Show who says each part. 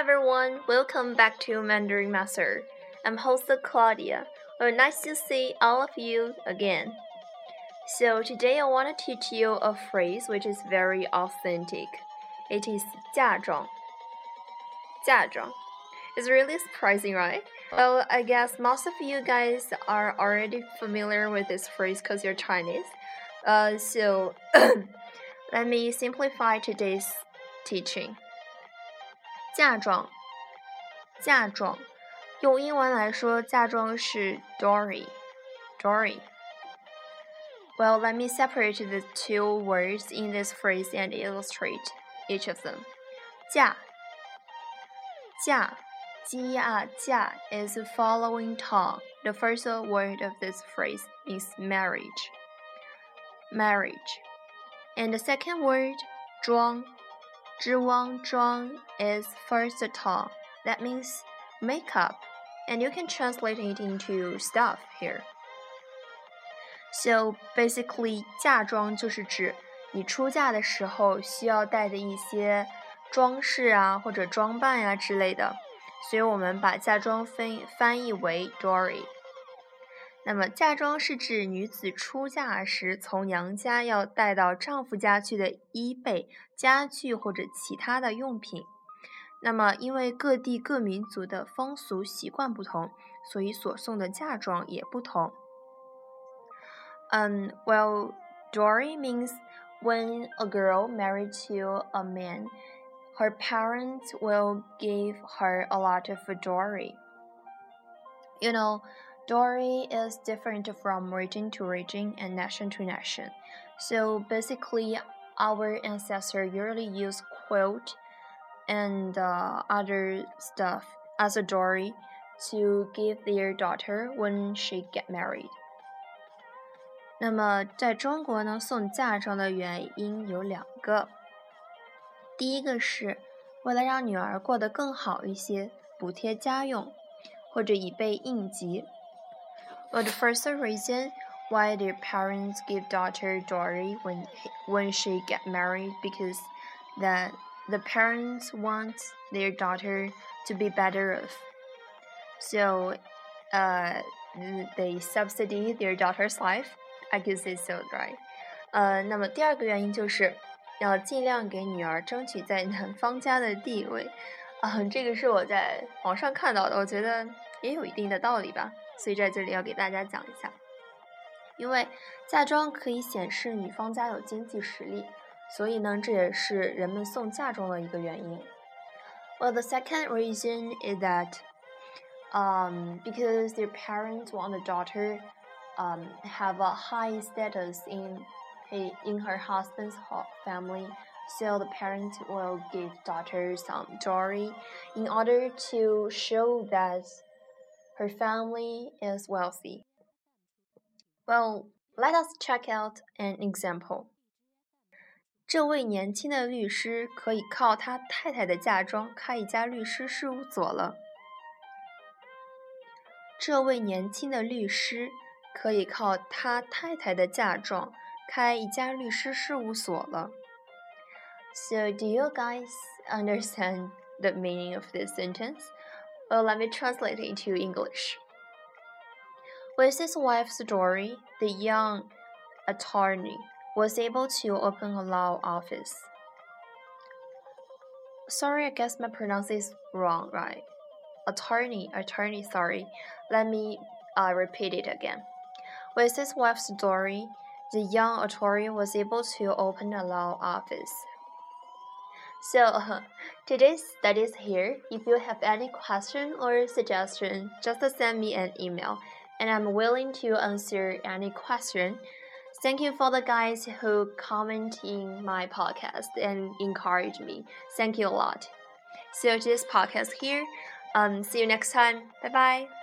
Speaker 1: Hello everyone, welcome back to Mandarin Master. I'm host Claudia. Well, nice to see all of you again. So today I want to teach you a phrase which is very authentic. It is 嫁妆.嫁妆. It's really surprising, right? Well, I guess most of you guys are already familiar with this phrase because you're Chinese. Uh, so let me simplify today's teaching. 嫁妆，嫁妆，用英文来说，嫁妆是 Dory，Dory。Well, let me separate the two words in this phrase and illustrate each of them. 嫁，嫁。Jia jia is the following tone. The first word of this phrase means marriage. Marriage. And the second word, 妆, zhuang zhuang is first tone. That means makeup. And you can translate it into stuff here. So basically, 嫁妆就是指你出嫁的时候需要带的一些装饰啊，或者装扮呀、啊、之类的。所以我们把嫁妆翻翻译为 Dory。 那么嫁妆是指女子出嫁时从娘家要带到丈夫家去的衣被、家具或者其他的用品。那么因为各地各民族的风俗习惯不同，所以所送的嫁妆也不同。嗯、um,，Well, Dory means when a girl married to a man her parents will give her a lot of dowry. You know, dowry is different from region to region and nation to nation. So basically, our ancestors usually use quilt and uh, other stuff as a dowry to give their daughter when she get married. 那么，在中国呢，送嫁妆的原因有两个。第一个是为了让女儿过得更好一些，补贴家用，或者以备应急。 Well, the first reason why their parents give daughter dowry when when she get married because that the parents want their daughter to be better off. So, uh, they subsidy their daughter's life. I could say so, right? 呃，那么第二个原因就是。要尽量给女儿争取在男方家的地位，啊，这个是我在网上看到的，我觉得也有一定的道理吧， 所以在这里要给大家讲一下。因为嫁妆可以显示女方家有经济实力，所以呢，这也是人们送嫁妆的一个原因。Well, the second reason is that, um, because their parents want the daughter, um, have a high status in in her husband's family, so the parents will give daughter some jewelry in order to show that her family is wealthy. Well, let us check out an example. 这位年轻的律师可以靠他太太的嫁妆开一家律师事务所了。这位年轻的律师可以靠他太太的嫁妆开一家律师事务所了。So do you guys understand the meaning of this sentence? Well, let me translate it into English. With his wife's story, the young attorney was able to open a law office. Sorry, I guess my pronunciation is wrong, right? Attorney, attorney, sorry. Let me uh, repeat it again. With his wife's story, the young attorney was able to open a law office. So today's study is here. If you have any question or suggestion, just send me an email, and I'm willing to answer any question. Thank you for the guys who comment in my podcast and encourage me. Thank you a lot. So today's podcast here. Um, see you next time. Bye bye.